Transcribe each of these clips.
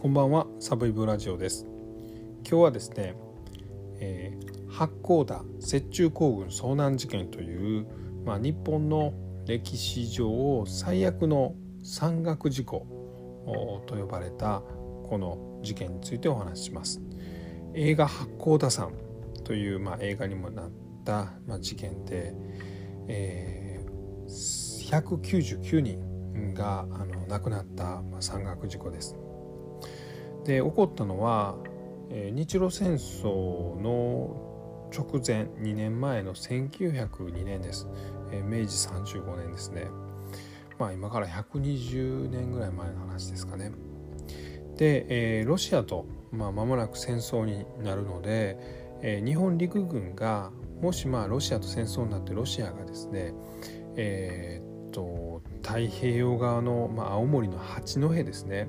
こんばんはサブイブラジオです。今日はですね、えー、八甲田雪中行軍遭難事件という、まあ、日本の歴史上最悪の山岳事故と呼ばれたこの事件についてお話しします。映画八甲田山という、まあ、映画にもなった、まあ、事件で、えー、199人があの亡くなった、まあ、山岳事故です。で起こったのは、日露戦争の直前2年前の1902年です、明治35年ですね。まあ今から120年ぐらい前の話ですかね。で、ロシアと、まあ、間もなく戦争になるので、日本陸軍がもしまあロシアと戦争になってロシアがですねえー、っと太平洋側の、まあ、青森の八戸ですね。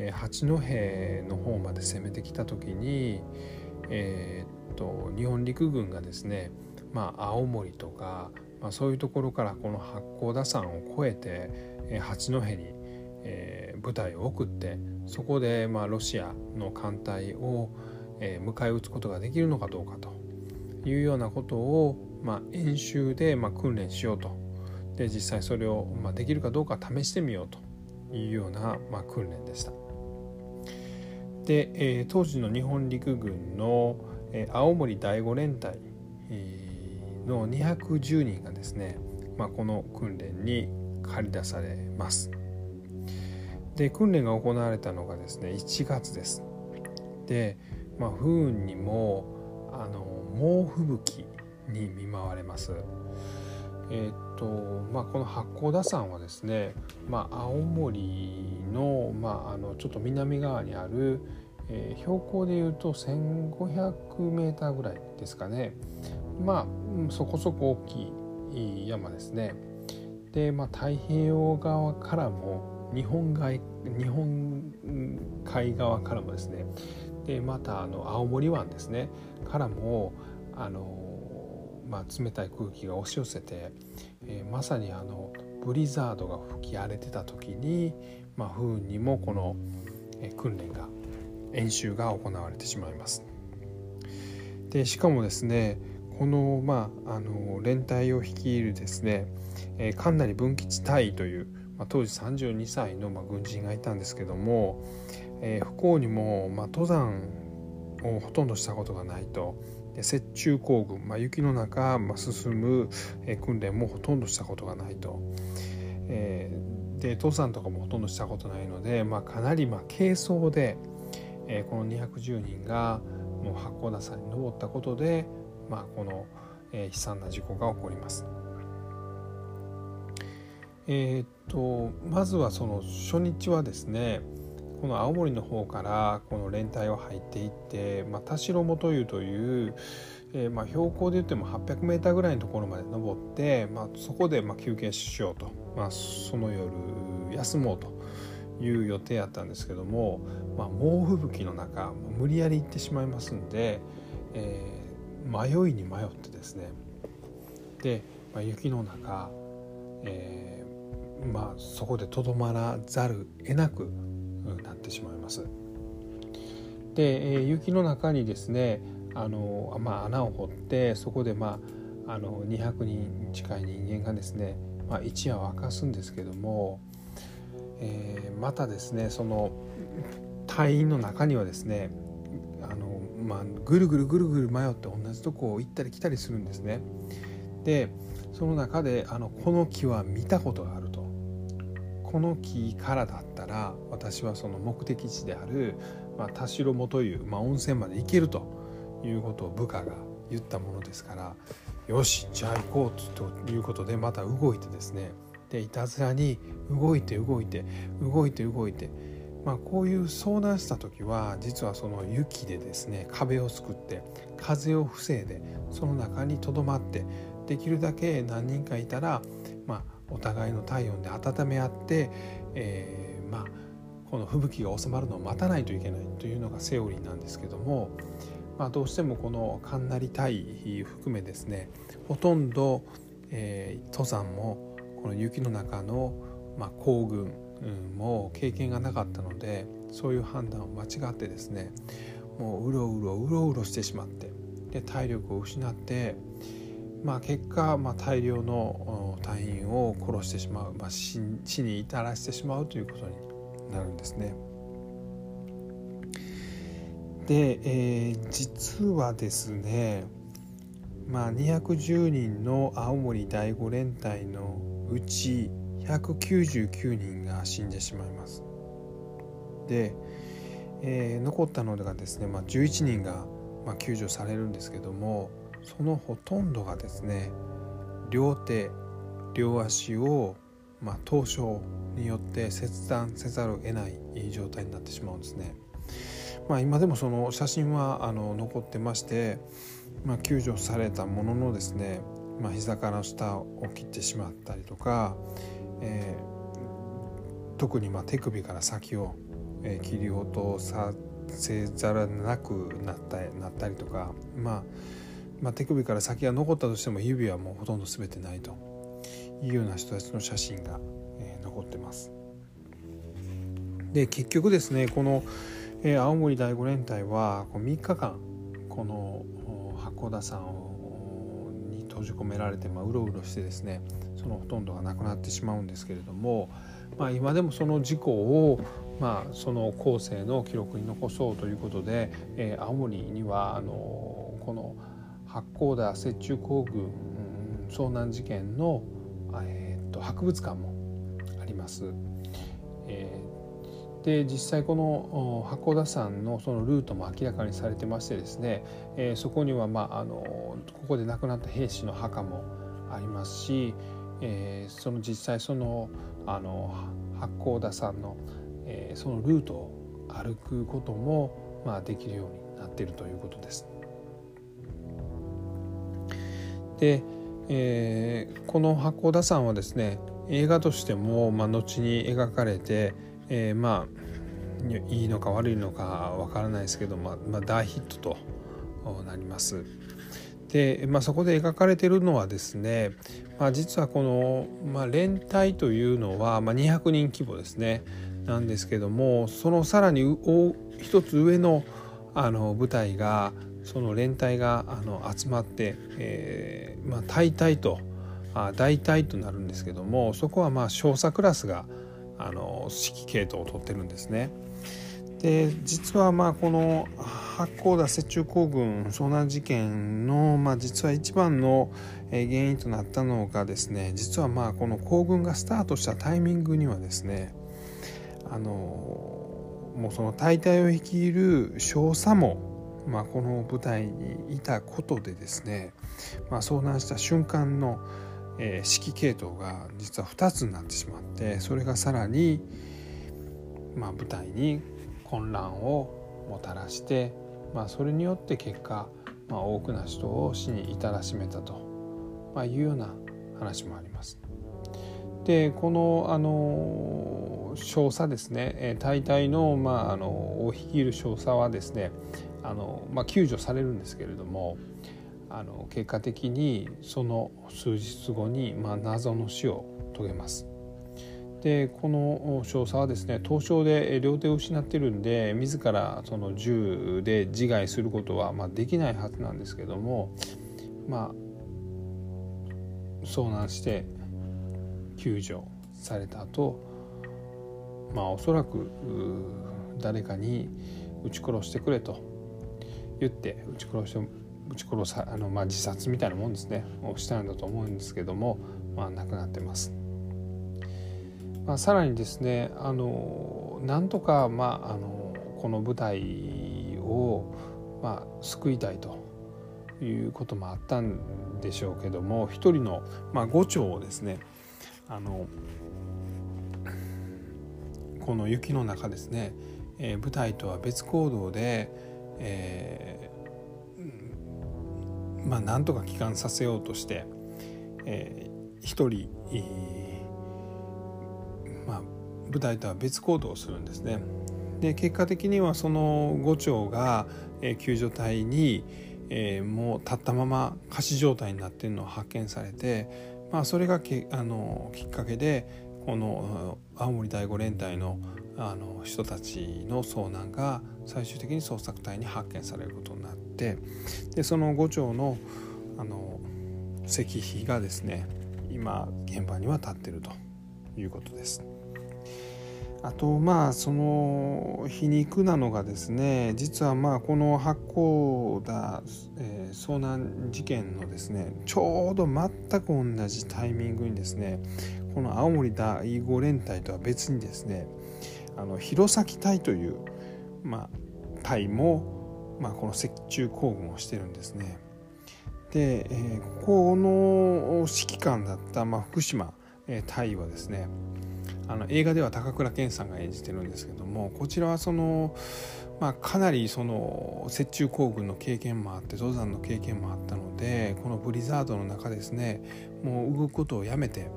えー、八戸の方まで攻めてきた時に、えー、っと日本陸軍がですね、まあ、青森とか、まあ、そういうところからこの八甲田山を越えて、えー、八戸に、えー、部隊を送ってそこで、まあ、ロシアの艦隊を、えー、迎え撃つことができるのかどうかというようなことを、まあ、演習で、まあ、訓練しようとで実際それを、まあ、できるかどうか試してみようというような、まあ、訓練でした。で、え、当時の日本陸軍の、え、青森第五連隊、の210人がですね、まあ、この訓練に駆り出されます。で訓練が行われたのがですね1月です。で、まあ、不運にもあの猛吹雪に見舞われます。えーとまあ、この八甲田山はですね、まあ、青森の,、まあ、あのちょっと南側にある、えー、標高でいうと 1,500m ぐらいですかね。まあそこそこ大きい山ですね。で、まあ、太平洋側からも日本海日本海側からもですね。でまたあの青森湾ですね。からもあのまあ、冷たい空気が押し寄せて、えー、まさにあのブリザードが吹き荒れてた時に、まあ、不運にもこの、えー、訓練が演習が行われてしまいます。でしかもですねこの,、まあ、あの連隊を率いるですね、えー、神成文吉隊という、まあ、当時32歳の、まあ、軍人がいたんですけども、えー、不幸にも、まあ、登山をほとんどしたことがないと雪中行軍、まあ、雪の中、まあ、進む、え訓練もほとんどしたことがないと。えー、で登山とかもほとんどしたことないので、まあ、かなりまあ軽装で、えー、この210人がもう八甲田山に登ったことで、まあ、この、えー、悲惨な事故が起こります。えー、っとまずはその初日はですねこの青森の方からこの連隊を入っていって、まあ、田代元湯という、えー、まあ標高で言っても 800m ぐらいのところまで登って、まあ、そこでまあ休憩しようと、まあ、その夜休もうという予定やったんですけども、まあ、猛吹雪の中無理やり行ってしまいますんで、えー、迷いに迷ってですね。で、まあ、雪の中、えーまあ、そこでとどまらざる得なくなってしまいます。で、え、雪の中にですねあの、まあ、穴を掘ってそこで、まあ、あの200人近い人間がですね、まあ、一夜を明かすんですけども、えー、またですねその隊員の中にはですねあの、まあ、ぐるぐるぐるぐる迷って同じとこを行ったり来たりするんですね。でその中であのこの木は見たことがあるこの木からだったら私はその目的地である、まあ、田代元湯、まあ、温泉まで行けるということを部下が言ったものですからよしじゃあ行こうということでまた動いてですねでいたずらに動いて動いて動いて動いてまあこういう遭難した時は実はその雪でですね壁を作って風を防いでその中にとどまってできるだけ何人かいたらまあお互いの体温で温め合って、えー、まあこの吹雪が収まるのを待たないといけないというのがセオリーなんですけども、まあ、どうしてもこの神成隊含めですねほとんど、えー、登山もこの雪の中の、まあ、行軍も経験がなかったのでそういう判断を間違ってですねもううろうろうろうろしてしまってで体力を失ってまあ、結果、まあ、大量の隊員を殺してしまう、まあ、死に至らせてしまうということになるんですね。で、えー、実はですね、まあ、210人の青森第五連隊のうち199人が死んでしまいます。で、えー、残ったのがですね、まあ、11人が、まあ、救助されるんですけどもそのほとんどがですね両手両足を、まあ、凍傷によって切断せざるを得ない状態になってしまうんですね。まあ、今でもその写真はあの残ってまして、まあ、救助されたもののですね、まあ、膝から下を切ってしまったりとか、えー、特にま手首から先を、え、切り落とさせざるなくなったなったりとかまあまあ、手首から先が残ったとしても指はもうほとんど全てないというような人たちの写真が、えー、残ってます。で結局ですねこの、えー、青森第五連隊はこう3日間この八甲田山に閉じ込められて、まあ、うろうろしてですねそのほとんどがなくなってしまうんですけれども、まあ、今でもその事故を、まあ、その後世の記録に残そうということで、えー、青森にはあのこの八甲田雪中行軍遭難事件の、えー、と博物館もあります。えー、で実際この八甲田山のそのルートも明らかにされてましてですね、えー、そこには、まあ、あのここで亡くなった兵士の墓もありますし、えー、その実際そのあの八甲田山の、えー、そのルートを歩くことも、まあ、できるようになっているということです。で、えー、この八甲田山はですね映画としても、まあ、後に描かれて、えー、まあいいのか悪いのかわからないですけど、まあ、まあ、大ヒットとなります。で、まあ、そこで描かれているのはですね、まあ、実はこの、まあ、連隊というのは、まあ、200人規模ですねなんですけどもそのさらに一つ上のあの部隊がその連隊があの集まって、えーまあ、大隊とあ大隊となるんですけどもそこはまあ少佐クラスがあの指揮系統を取ってるんですね。で実はまあこの八甲田雪中行軍遭難事件の、まあ、実は一番の原因となったのがですね実はまあこの行軍がスタートしたタイミングにはですねあのもうその大隊を率いる少佐もまあ、この舞台にいたことでですね、まあ、遭難した瞬間の、えー、指揮系統が実は2つになってしまってそれがさらに、まあ、舞台に混乱をもたらして、まあ、それによって結果、まあ、多くの人を死に至らしめたと、まあ、いうような話もあります。でこのあの少佐ですね大体の,、まあ、あのを率いる少佐はですねあの、まあ、救助されるんですけれどもあの結果的にその数日後に、まあ、謎の死を遂げます。でこの少佐はですね凍傷で両手を失ってるんで自らその銃で自害することはまあできないはずなんですけどもまあ遭難して救助された後まあおそらく誰かに撃ち殺してくれと言って撃ち殺して撃ち殺さあの、まあ、自殺みたいなもんですねをしたんだと思うんですけども、まあ、亡くなってます。まあ、さらにですねあのなんとか、まあ、あのこの舞台を、まあ、救いたいということもあったんでしょうけども一人の、まあ、伍長をですねあのこの雪の中ですね、えー、舞台とは別行動で、えー、まあなんとか帰還させようとして、えー、一人、えー、まあ、舞台とは別行動をするんですね。で結果的にはその伍長が、えー、救助隊に、えー、もう立ったまま仮死状態になっているのを発見されて、まあ、それがけあのきっかけでこの青森第五連隊のあの人たちの遭難が最終的に捜索隊に発見されることになってでその5丁のあの石碑がですね今現場には立ってるということです。あとまあその皮肉なのがですね実はまあこの八甲田、えー、遭難事件のですねちょうど全く同じタイミングにですねこの青森第五連隊とは別にですねあの弘前隊という、まあ、隊も、まあ、この雪中行軍をしてるんですね。で、えー、この指揮官だった、まあ、福島、えー、隊はですねあの映画では高倉健さんが演じてるんですけどもこちらはその、まあ、かなりその雪中行軍の経験もあって登山の経験もあったのでこのブリザードの中ですねもう動くことをやめて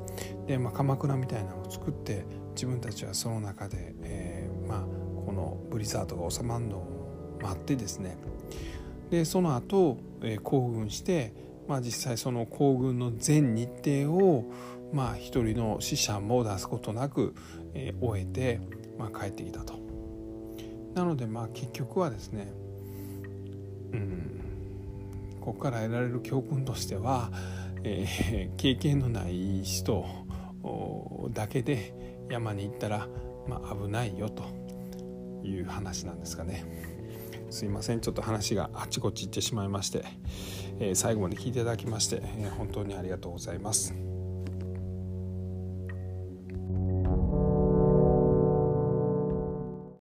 で、まあ、鎌倉みたいなのを作って自分たちはその中で、えー、まあ、このブリザードが収まるのを待ってですねでその後、えー、行軍して、まあ、実際その行軍の全日程をまあ一人の死者も出すことなく、えー、終えて、まあ、帰ってきたと。なのでまあ結局はですねうんここから得られる教訓としては、えー、経験のない人だけで山に行ったら、まあ、危ないよという話なんですかね。すいませんちょっと話があちこち行ってしまいまして、えー、最後まで聞いていただきまして、えー、本当にありがとうございます。